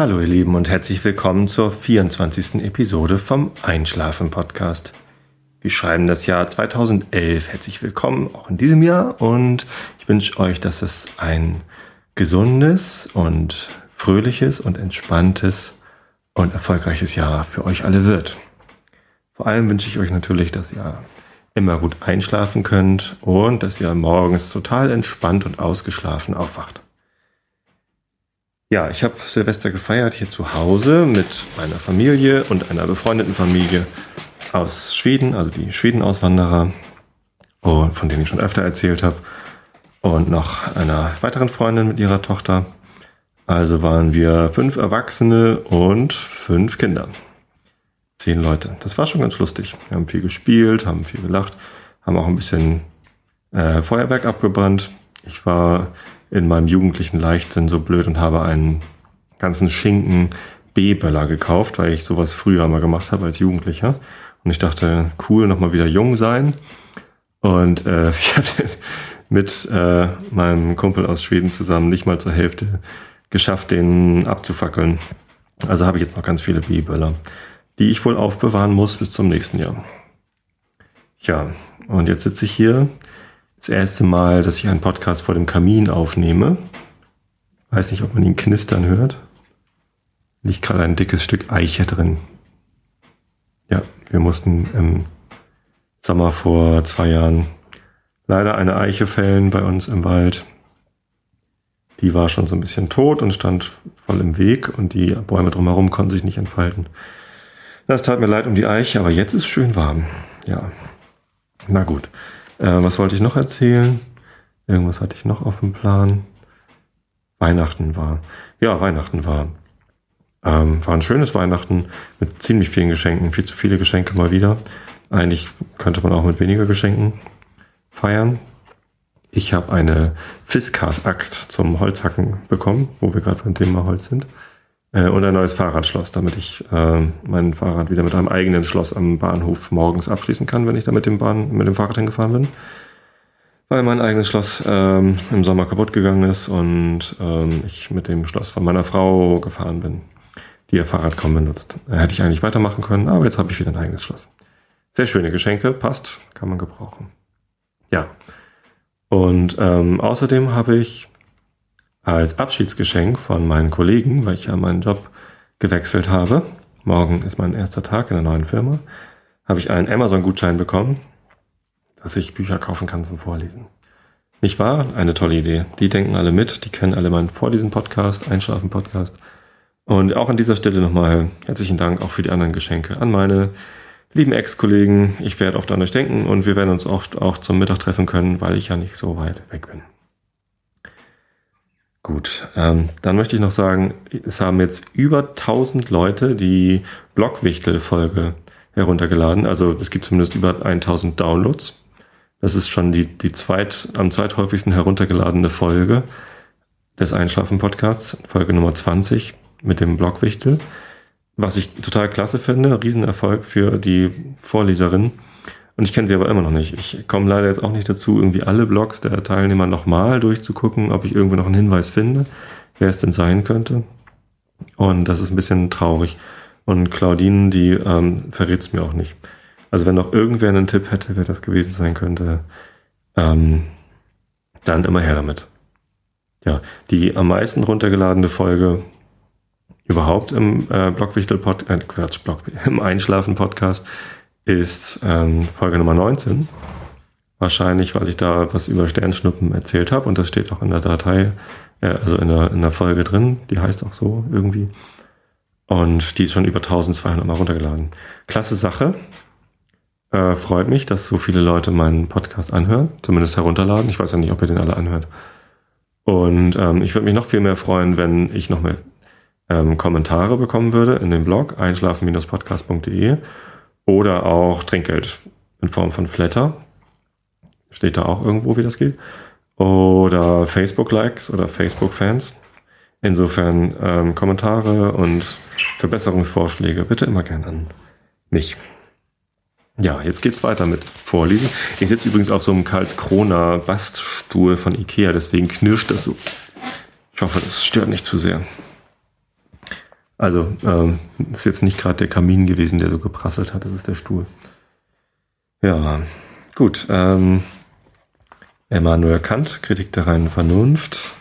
Hallo ihr Lieben und herzlich willkommen zur 24. Episode vom Einschlafen Podcast. Wir schreiben das Jahr 2011. Herzlich willkommen auch in diesem Jahr und ich wünsche euch, dass es ein gesundes und fröhliches und entspanntes und erfolgreiches Jahr für euch alle wird. Vor allem wünsche ich euch natürlich, dass ihr immer gut einschlafen könnt und dass ihr morgens total entspannt und ausgeschlafen aufwacht. Ja, ich habe Silvester gefeiert hier zu Hause mit meiner Familie und einer befreundeten Familie aus Schweden, also die Schweden-Auswanderer, von denen ich schon öfter erzählt habe, und noch einer weiteren Freundin mit ihrer Tochter. Also waren wir fünf Erwachsene und fünf Kinder. Zehn Leute. Das war schon ganz lustig. Wir haben viel gespielt, haben viel gelacht, haben auch ein bisschen äh, Feuerwerk abgebrannt. Ich war in meinem jugendlichen Leichtsinn so blöd und habe einen ganzen Schinken B-Böller gekauft, weil ich sowas früher mal gemacht habe als Jugendlicher. Und ich dachte, cool, nochmal wieder jung sein. Und äh, ich hatte mit äh, meinem Kumpel aus Schweden zusammen nicht mal zur Hälfte geschafft, den abzufackeln. Also habe ich jetzt noch ganz viele B-Böller, die ich wohl aufbewahren muss bis zum nächsten Jahr. Ja, und jetzt sitze ich hier das erste Mal, dass ich einen Podcast vor dem Kamin aufnehme. Weiß nicht, ob man ihn knistern hört. Liegt gerade ein dickes Stück Eiche drin. Ja, wir mussten im Sommer vor zwei Jahren leider eine Eiche fällen bei uns im Wald. Die war schon so ein bisschen tot und stand voll im Weg und die Bäume drumherum konnten sich nicht entfalten. Das tat mir leid um die Eiche, aber jetzt ist schön warm. Ja. Na gut. Äh, was wollte ich noch erzählen? Irgendwas hatte ich noch auf dem Plan. Weihnachten war. Ja, Weihnachten war. Ähm, war ein schönes Weihnachten mit ziemlich vielen Geschenken. Viel zu viele Geschenke mal wieder. Eigentlich könnte man auch mit weniger Geschenken feiern. Ich habe eine Fiskars-Axt zum Holzhacken bekommen, wo wir gerade beim Thema Holz sind. Äh, und ein neues Fahrradschloss, damit ich äh, mein Fahrrad wieder mit einem eigenen Schloss am Bahnhof morgens abschließen kann, wenn ich da mit dem, Bahn, mit dem Fahrrad hingefahren bin. Weil mein eigenes Schloss ähm, im Sommer kaputt gegangen ist und ähm, ich mit dem Schloss von meiner Frau gefahren bin, die ihr Fahrrad kaum benutzt. Äh, hätte ich eigentlich weitermachen können, aber jetzt habe ich wieder ein eigenes Schloss. Sehr schöne Geschenke, passt, kann man gebrauchen. Ja. Und ähm, außerdem habe ich als Abschiedsgeschenk von meinen Kollegen, weil ich ja meinen Job gewechselt habe. Morgen ist mein erster Tag in der neuen Firma. Habe ich einen Amazon-Gutschein bekommen, dass ich Bücher kaufen kann zum Vorlesen. Nicht wahr? Eine tolle Idee. Die denken alle mit, die kennen alle meinen Vorlesen-Podcast, Einschlafen-Podcast. Und auch an dieser Stelle nochmal herzlichen Dank auch für die anderen Geschenke an meine lieben Ex-Kollegen. Ich werde oft an euch denken und wir werden uns oft auch zum Mittag treffen können, weil ich ja nicht so weit weg bin. Gut, ähm, dann möchte ich noch sagen, es haben jetzt über 1000 Leute die Blockwichtel-Folge heruntergeladen. Also es gibt zumindest über 1000 Downloads. Das ist schon die, die zweit, am zweithäufigsten heruntergeladene Folge des Einschlafen-Podcasts, Folge Nummer 20 mit dem Blockwichtel. Was ich total klasse finde, Riesenerfolg für die Vorleserin. Und ich kenne sie aber immer noch nicht. Ich komme leider jetzt auch nicht dazu, irgendwie alle Blogs der Teilnehmer nochmal durchzugucken, ob ich irgendwo noch einen Hinweis finde, wer es denn sein könnte. Und das ist ein bisschen traurig. Und Claudine, die ähm, verrät es mir auch nicht. Also wenn noch irgendwer einen Tipp hätte, wer das gewesen sein könnte, ähm, dann immer her damit. Ja, die am meisten runtergeladene Folge überhaupt im äh, Blockwichtel Pod äh, Quatsch, Block, im Einschlafen Podcast ist ähm, Folge Nummer 19. Wahrscheinlich, weil ich da was über Sternschnuppen erzählt habe und das steht auch in der Datei, äh, also in der, in der Folge drin, die heißt auch so irgendwie. Und die ist schon über 1200 Mal runtergeladen. Klasse Sache. Äh, freut mich, dass so viele Leute meinen Podcast anhören, zumindest herunterladen. Ich weiß ja nicht, ob ihr den alle anhört. Und ähm, ich würde mich noch viel mehr freuen, wenn ich noch mehr ähm, Kommentare bekommen würde in dem Blog einschlafen-podcast.de oder auch Trinkgeld in Form von Flatter. Steht da auch irgendwo, wie das geht. Oder Facebook-Likes oder Facebook-Fans. Insofern ähm, Kommentare und Verbesserungsvorschläge bitte immer gerne an mich. Ja, jetzt geht's weiter mit Vorlesen. Ich sitze übrigens auf so einem Karlskrona Baststuhl von Ikea, deswegen knirscht das so. Ich hoffe, das stört nicht zu sehr. Also ähm, ist jetzt nicht gerade der Kamin gewesen, der so geprasselt hat, das ist der Stuhl. Ja, gut. Ähm, Immanuel Kant, Kritik der reinen Vernunft.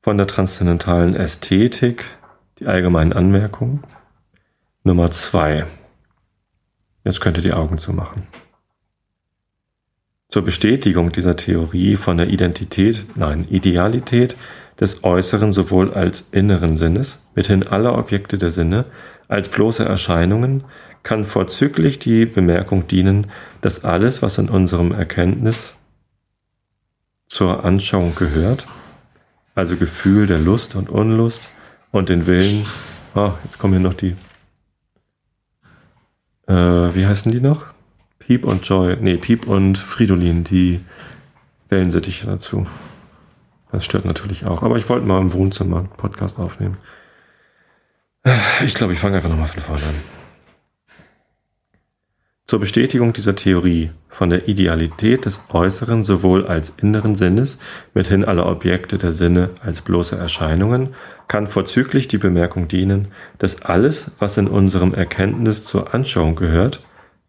Von der transzendentalen Ästhetik, die allgemeinen Anmerkungen. Nummer zwei. Jetzt könnt ihr die Augen zumachen. Zur Bestätigung dieser Theorie von der Identität, nein, Idealität des äußeren sowohl als inneren Sinnes, mithin aller Objekte der Sinne, als bloße Erscheinungen, kann vorzüglich die Bemerkung dienen, dass alles, was in unserem Erkenntnis zur Anschauung gehört, also Gefühl der Lust und Unlust und den Willen, oh, jetzt kommen hier noch die, äh, wie heißen die noch? Piep und Joy, nee, Piep und Fridolin, die Wellensittiche dazu. Das stört natürlich auch. Aber ich wollte mal im Wohnzimmer einen Podcast aufnehmen. Ich glaube, ich fange einfach nochmal von vorne an. Zur Bestätigung dieser Theorie von der Idealität des äußeren sowohl als inneren Sinnes, mithin aller Objekte der Sinne als bloße Erscheinungen, kann vorzüglich die Bemerkung dienen, dass alles, was in unserem Erkenntnis zur Anschauung gehört,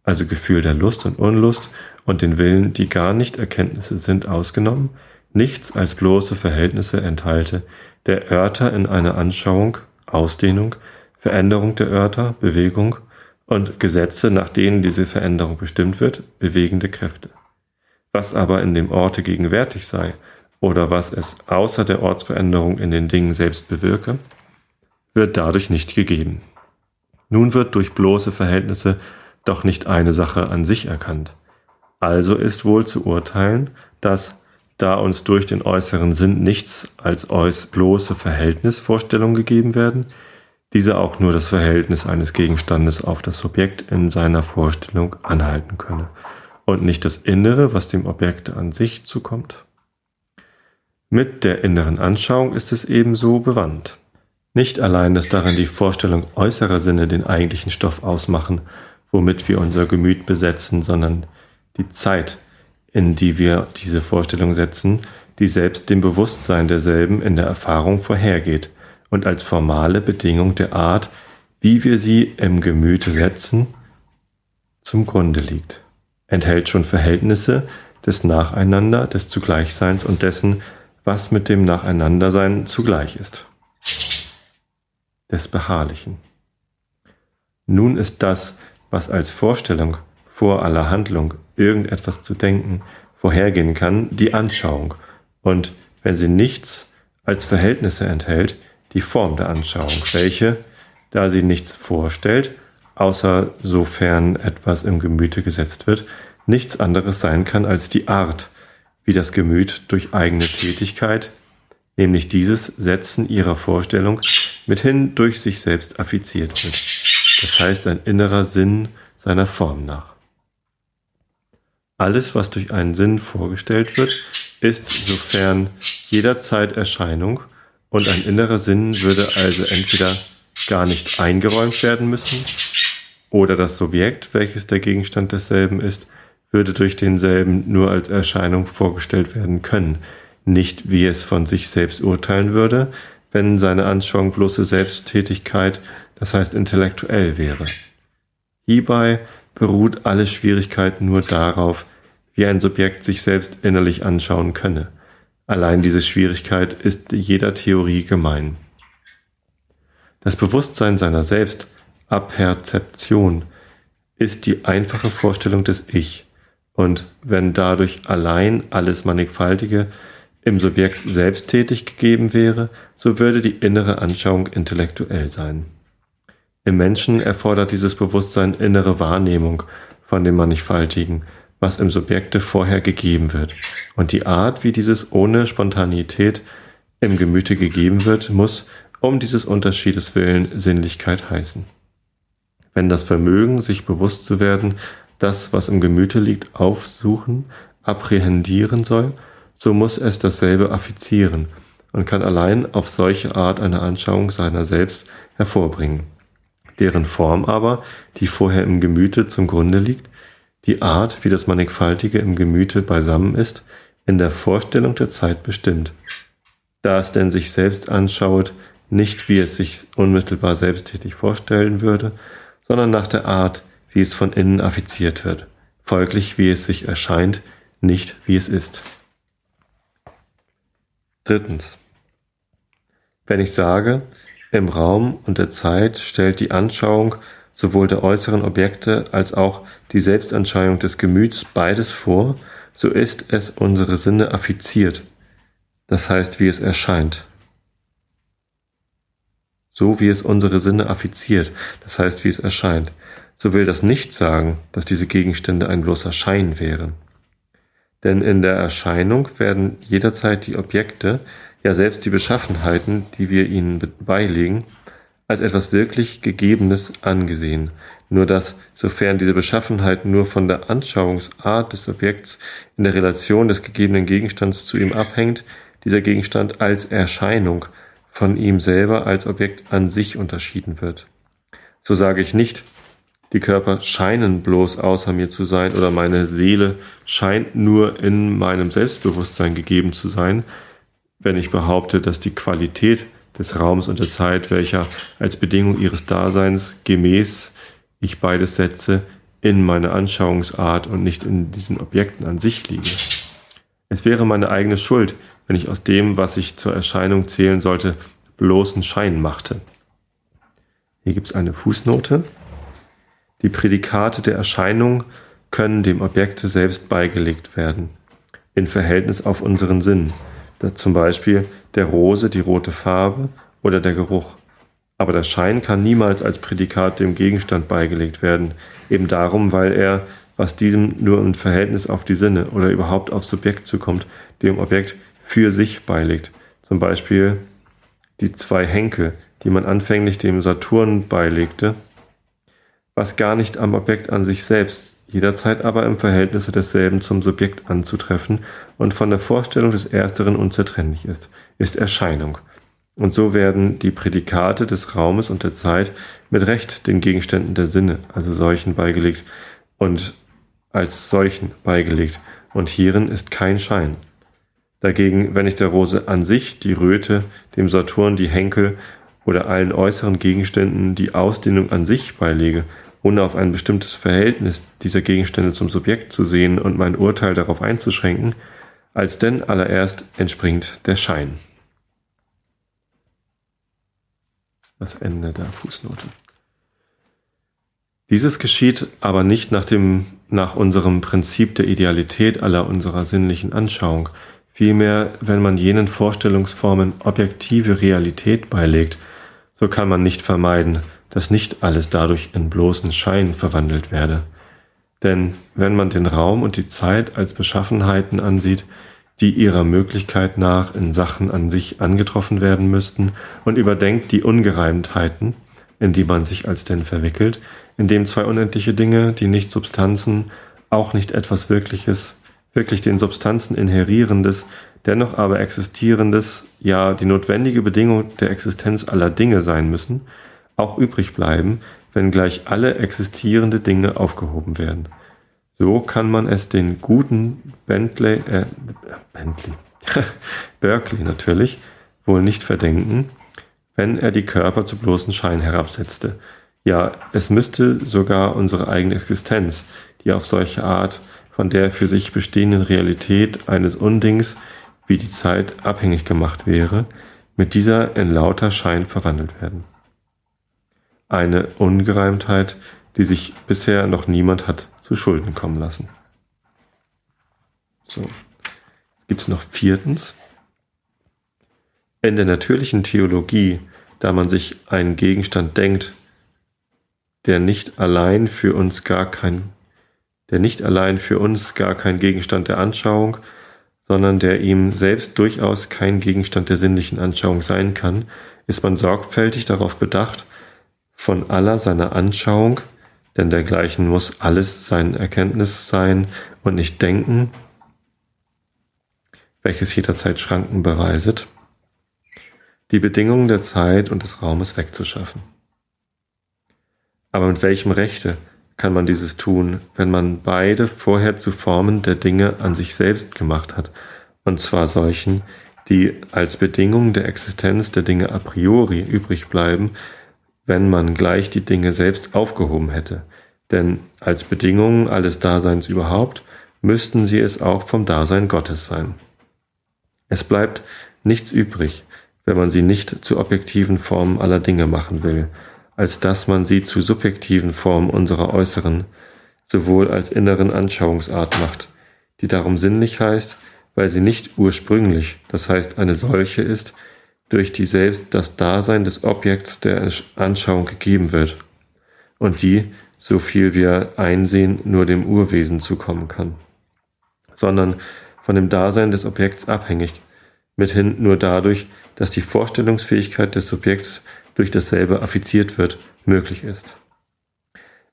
also Gefühl der Lust und Unlust und den Willen, die gar nicht Erkenntnisse sind, ausgenommen, nichts als bloße Verhältnisse enthalte, der Örter in einer Anschauung, Ausdehnung, Veränderung der Örter, Bewegung und Gesetze, nach denen diese Veränderung bestimmt wird, bewegende Kräfte. Was aber in dem Orte gegenwärtig sei oder was es außer der Ortsveränderung in den Dingen selbst bewirke, wird dadurch nicht gegeben. Nun wird durch bloße Verhältnisse doch nicht eine Sache an sich erkannt. Also ist wohl zu urteilen, dass da uns durch den äußeren Sinn nichts als äuß bloße Verhältnisvorstellungen gegeben werden, diese auch nur das Verhältnis eines Gegenstandes auf das Subjekt in seiner Vorstellung anhalten könne und nicht das Innere, was dem Objekt an sich zukommt. Mit der inneren Anschauung ist es ebenso bewandt. Nicht allein, dass darin die Vorstellung äußerer Sinne den eigentlichen Stoff ausmachen, womit wir unser Gemüt besetzen, sondern die Zeit, in die wir diese Vorstellung setzen, die selbst dem Bewusstsein derselben in der Erfahrung vorhergeht und als formale Bedingung der Art, wie wir sie im Gemüte setzen, zum Grunde liegt, enthält schon Verhältnisse des Nacheinander, des Zugleichseins und dessen, was mit dem Nacheinandersein zugleich ist, des Beharrlichen. Nun ist das, was als Vorstellung vor aller Handlung irgendetwas zu denken vorhergehen kann, die Anschauung und, wenn sie nichts als Verhältnisse enthält, die Form der Anschauung, welche, da sie nichts vorstellt, außer sofern etwas im Gemüte gesetzt wird, nichts anderes sein kann als die Art, wie das Gemüt durch eigene Tätigkeit, nämlich dieses Setzen ihrer Vorstellung, mithin durch sich selbst affiziert wird. Das heißt ein innerer Sinn seiner Form nach. Alles, was durch einen Sinn vorgestellt wird, ist sofern jederzeit Erscheinung und ein innerer Sinn würde also entweder gar nicht eingeräumt werden müssen oder das Subjekt, welches der Gegenstand desselben ist, würde durch denselben nur als Erscheinung vorgestellt werden können, nicht wie es von sich selbst urteilen würde, wenn seine Anschauung bloße Selbsttätigkeit, das heißt intellektuell wäre. Hierbei beruht alle Schwierigkeit nur darauf, wie ein Subjekt sich selbst innerlich anschauen könne. Allein diese Schwierigkeit ist jeder Theorie gemein. Das Bewusstsein seiner selbst, Aperzeption, ist die einfache Vorstellung des Ich, und wenn dadurch allein alles Mannigfaltige im Subjekt selbst tätig gegeben wäre, so würde die innere Anschauung intellektuell sein. Im Menschen erfordert dieses Bewusstsein innere Wahrnehmung von dem Mannigfaltigen, was im Subjekte vorher gegeben wird. Und die Art, wie dieses ohne Spontanität im Gemüte gegeben wird, muss um dieses Unterschiedes willen Sinnlichkeit heißen. Wenn das Vermögen, sich bewusst zu werden, das, was im Gemüte liegt, aufsuchen, apprehendieren soll, so muss es dasselbe affizieren und kann allein auf solche Art eine Anschauung seiner selbst hervorbringen. Deren Form aber, die vorher im Gemüte zum Grunde liegt, die Art, wie das Mannigfaltige im Gemüte beisammen ist, in der Vorstellung der Zeit bestimmt. Da es denn sich selbst anschauet, nicht wie es sich unmittelbar selbsttätig vorstellen würde, sondern nach der Art, wie es von innen affiziert wird, folglich wie es sich erscheint, nicht wie es ist. Drittens. Wenn ich sage, im Raum und der Zeit stellt die Anschauung sowohl der äußeren Objekte als auch die Selbstanschauung des Gemüts beides vor, so ist es unsere Sinne affiziert, das heißt, wie es erscheint. So wie es unsere Sinne affiziert, das heißt, wie es erscheint. So will das nicht sagen, dass diese Gegenstände ein bloßer Schein wären. Denn in der Erscheinung werden jederzeit die Objekte, ja selbst die Beschaffenheiten, die wir ihnen beilegen, als etwas wirklich Gegebenes angesehen, nur dass, sofern diese Beschaffenheit nur von der Anschauungsart des Objekts in der Relation des gegebenen Gegenstands zu ihm abhängt, dieser Gegenstand als Erscheinung von ihm selber als Objekt an sich unterschieden wird. So sage ich nicht, die Körper scheinen bloß außer mir zu sein oder meine Seele scheint nur in meinem Selbstbewusstsein gegeben zu sein, wenn ich behaupte, dass die Qualität des Raums und der Zeit, welcher als Bedingung ihres Daseins gemäß ich beides setze, in meine Anschauungsart und nicht in diesen Objekten an sich liege. Es wäre meine eigene Schuld, wenn ich aus dem, was ich zur Erscheinung zählen sollte, bloßen Schein machte. Hier gibt es eine Fußnote. Die Prädikate der Erscheinung können dem Objekte selbst beigelegt werden, in Verhältnis auf unseren Sinn, zum Beispiel der Rose die rote Farbe oder der Geruch. Aber der Schein kann niemals als Prädikat dem Gegenstand beigelegt werden, eben darum, weil er, was diesem nur im Verhältnis auf die Sinne oder überhaupt aufs Subjekt zukommt, dem Objekt für sich beilegt. Zum Beispiel die zwei Henkel, die man anfänglich dem Saturn beilegte, was gar nicht am Objekt an sich selbst, jederzeit aber im Verhältnisse desselben zum Subjekt anzutreffen und von der Vorstellung des Ersteren unzertrennlich ist, ist Erscheinung. Und so werden die Prädikate des Raumes und der Zeit mit Recht den Gegenständen der Sinne, also solchen beigelegt und als solchen beigelegt. Und hierin ist kein Schein. Dagegen, wenn ich der Rose an sich die Röte, dem Saturn die Henkel oder allen äußeren Gegenständen die Ausdehnung an sich beilege, ohne auf ein bestimmtes Verhältnis dieser Gegenstände zum Subjekt zu sehen und mein Urteil darauf einzuschränken, als denn allererst entspringt der Schein. Das Ende der Fußnote. Dieses geschieht aber nicht nach dem, nach unserem Prinzip der Idealität aller unserer sinnlichen Anschauung, vielmehr, wenn man jenen Vorstellungsformen objektive Realität beilegt, so kann man nicht vermeiden, dass nicht alles dadurch in bloßen Schein verwandelt werde. Denn wenn man den Raum und die Zeit als Beschaffenheiten ansieht, die ihrer Möglichkeit nach in Sachen an sich angetroffen werden müssten, und überdenkt die Ungereimtheiten, in die man sich als denn verwickelt, indem zwei unendliche Dinge, die nicht Substanzen, auch nicht etwas Wirkliches, wirklich den Substanzen inherierendes, dennoch aber existierendes, ja die notwendige Bedingung der Existenz aller Dinge sein müssen, auch übrig bleiben, wenn gleich alle existierende Dinge aufgehoben werden. So kann man es den guten Bentley, äh, Bentley, Berkeley natürlich, wohl nicht verdenken, wenn er die Körper zu bloßen Schein herabsetzte. Ja, es müsste sogar unsere eigene Existenz, die auf solche Art von der für sich bestehenden Realität eines Undings wie die Zeit abhängig gemacht wäre, mit dieser in lauter Schein verwandelt werden. Eine Ungereimtheit, die sich bisher noch niemand hat zu Schulden kommen lassen. So. Gibt es noch viertens? In der natürlichen Theologie, da man sich einen Gegenstand denkt, der nicht allein für uns gar kein, der nicht allein für uns gar kein Gegenstand der Anschauung, sondern der ihm selbst durchaus kein Gegenstand der sinnlichen Anschauung sein kann, ist man sorgfältig darauf bedacht, von aller seiner Anschauung denn dergleichen muss alles sein Erkenntnis sein und nicht Denken, welches jederzeit Schranken beweiset, die Bedingungen der Zeit und des Raumes wegzuschaffen. Aber mit welchem Rechte kann man dieses tun, wenn man beide vorher zu Formen der Dinge an sich selbst gemacht hat, und zwar solchen, die als Bedingung der Existenz der Dinge a priori übrig bleiben, wenn man gleich die Dinge selbst aufgehoben hätte. Denn als Bedingung alles Daseins überhaupt müssten sie es auch vom Dasein Gottes sein. Es bleibt nichts übrig, wenn man sie nicht zu objektiven Formen aller Dinge machen will, als dass man sie zu subjektiven Formen unserer äußeren, sowohl als inneren Anschauungsart macht, die darum sinnlich heißt, weil sie nicht ursprünglich, das heißt eine solche ist, durch die selbst das Dasein des Objekts der Anschauung gegeben wird und die, so viel wir einsehen, nur dem Urwesen zukommen kann, sondern von dem Dasein des Objekts abhängig, mithin nur dadurch, dass die Vorstellungsfähigkeit des Subjekts durch dasselbe affiziert wird, möglich ist.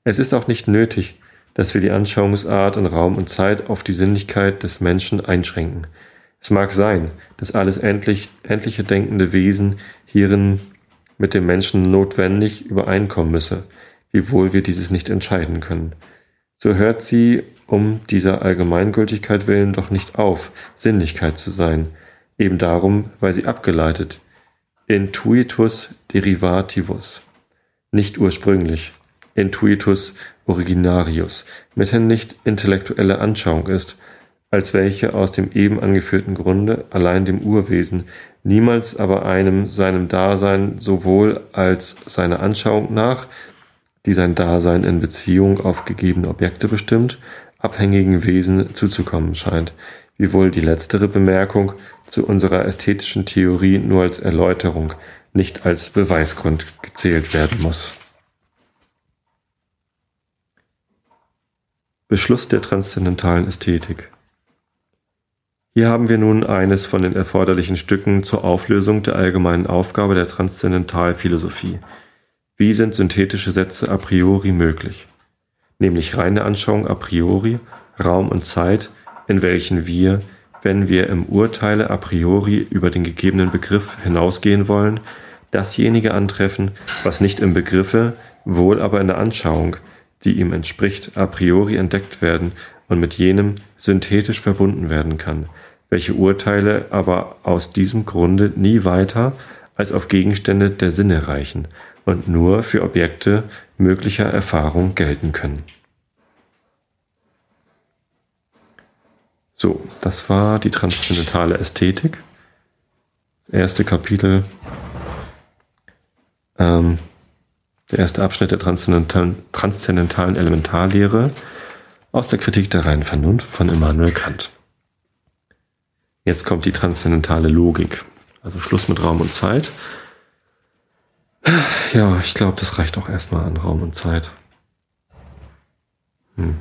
Es ist auch nicht nötig, dass wir die Anschauungsart in Raum und Zeit auf die Sinnlichkeit des Menschen einschränken. Es mag sein, dass alles endlich, endliche denkende Wesen hierin mit dem Menschen notwendig übereinkommen müsse, wiewohl wir dieses nicht entscheiden können. So hört sie um dieser Allgemeingültigkeit willen doch nicht auf, Sinnlichkeit zu sein, eben darum, weil sie abgeleitet, intuitus derivativus, nicht ursprünglich, intuitus originarius, mithin nicht intellektuelle Anschauung ist, als welche aus dem eben angeführten Grunde allein dem Urwesen, niemals aber einem seinem Dasein sowohl als seiner Anschauung nach, die sein Dasein in Beziehung auf gegebene Objekte bestimmt, abhängigen Wesen zuzukommen scheint, wiewohl die letztere Bemerkung zu unserer ästhetischen Theorie nur als Erläuterung, nicht als Beweisgrund gezählt werden muss. Beschluss der transzendentalen Ästhetik. Hier haben wir nun eines von den erforderlichen Stücken zur Auflösung der allgemeinen Aufgabe der Transzendentalphilosophie. Wie sind synthetische Sätze a priori möglich? Nämlich reine Anschauung a priori, Raum und Zeit, in welchen wir, wenn wir im Urteile a priori über den gegebenen Begriff hinausgehen wollen, dasjenige antreffen, was nicht im Begriffe, wohl aber in der Anschauung, die ihm entspricht, a priori entdeckt werden und mit jenem synthetisch verbunden werden kann, welche Urteile aber aus diesem Grunde nie weiter als auf Gegenstände der Sinne reichen und nur für Objekte möglicher Erfahrung gelten können. So, das war die transzendentale Ästhetik. Das erste Kapitel, ähm, der erste Abschnitt der transzendentalen, transzendentalen Elementarlehre aus der Kritik der reinen Vernunft von Immanuel Kant. Jetzt kommt die transzendentale Logik. Also Schluss mit Raum und Zeit. Ja, ich glaube, das reicht auch erstmal an Raum und Zeit. Hm.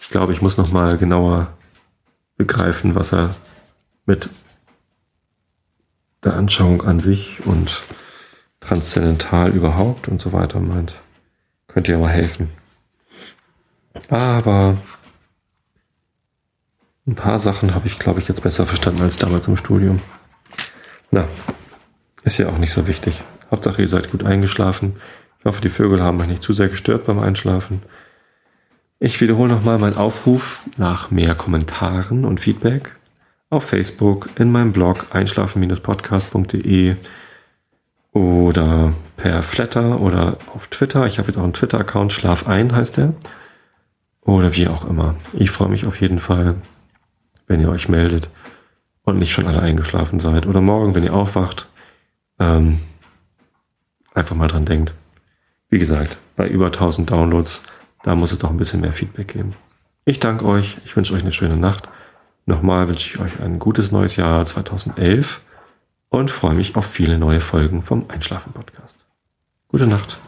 Ich glaube, ich muss noch mal genauer begreifen, was er mit der Anschauung an sich und transzendental überhaupt und so weiter meint. Könnte ja mal helfen. Aber ein paar Sachen habe ich, glaube ich, jetzt besser verstanden als damals im Studium. Na, ist ja auch nicht so wichtig. Hauptsache, ihr seid gut eingeschlafen. Ich hoffe, die Vögel haben euch nicht zu sehr gestört beim Einschlafen. Ich wiederhole nochmal meinen Aufruf nach mehr Kommentaren und Feedback auf Facebook, in meinem Blog einschlafen-podcast.de oder per Flatter oder auf Twitter. Ich habe jetzt auch einen Twitter-Account, Schlaf ein heißt der. Oder wie auch immer. Ich freue mich auf jeden Fall, wenn ihr euch meldet und nicht schon alle eingeschlafen seid. Oder morgen, wenn ihr aufwacht, ähm, einfach mal dran denkt. Wie gesagt, bei über 1000 Downloads, da muss es doch ein bisschen mehr Feedback geben. Ich danke euch, ich wünsche euch eine schöne Nacht. Nochmal wünsche ich euch ein gutes neues Jahr 2011 und freue mich auf viele neue Folgen vom Einschlafen Podcast. Gute Nacht.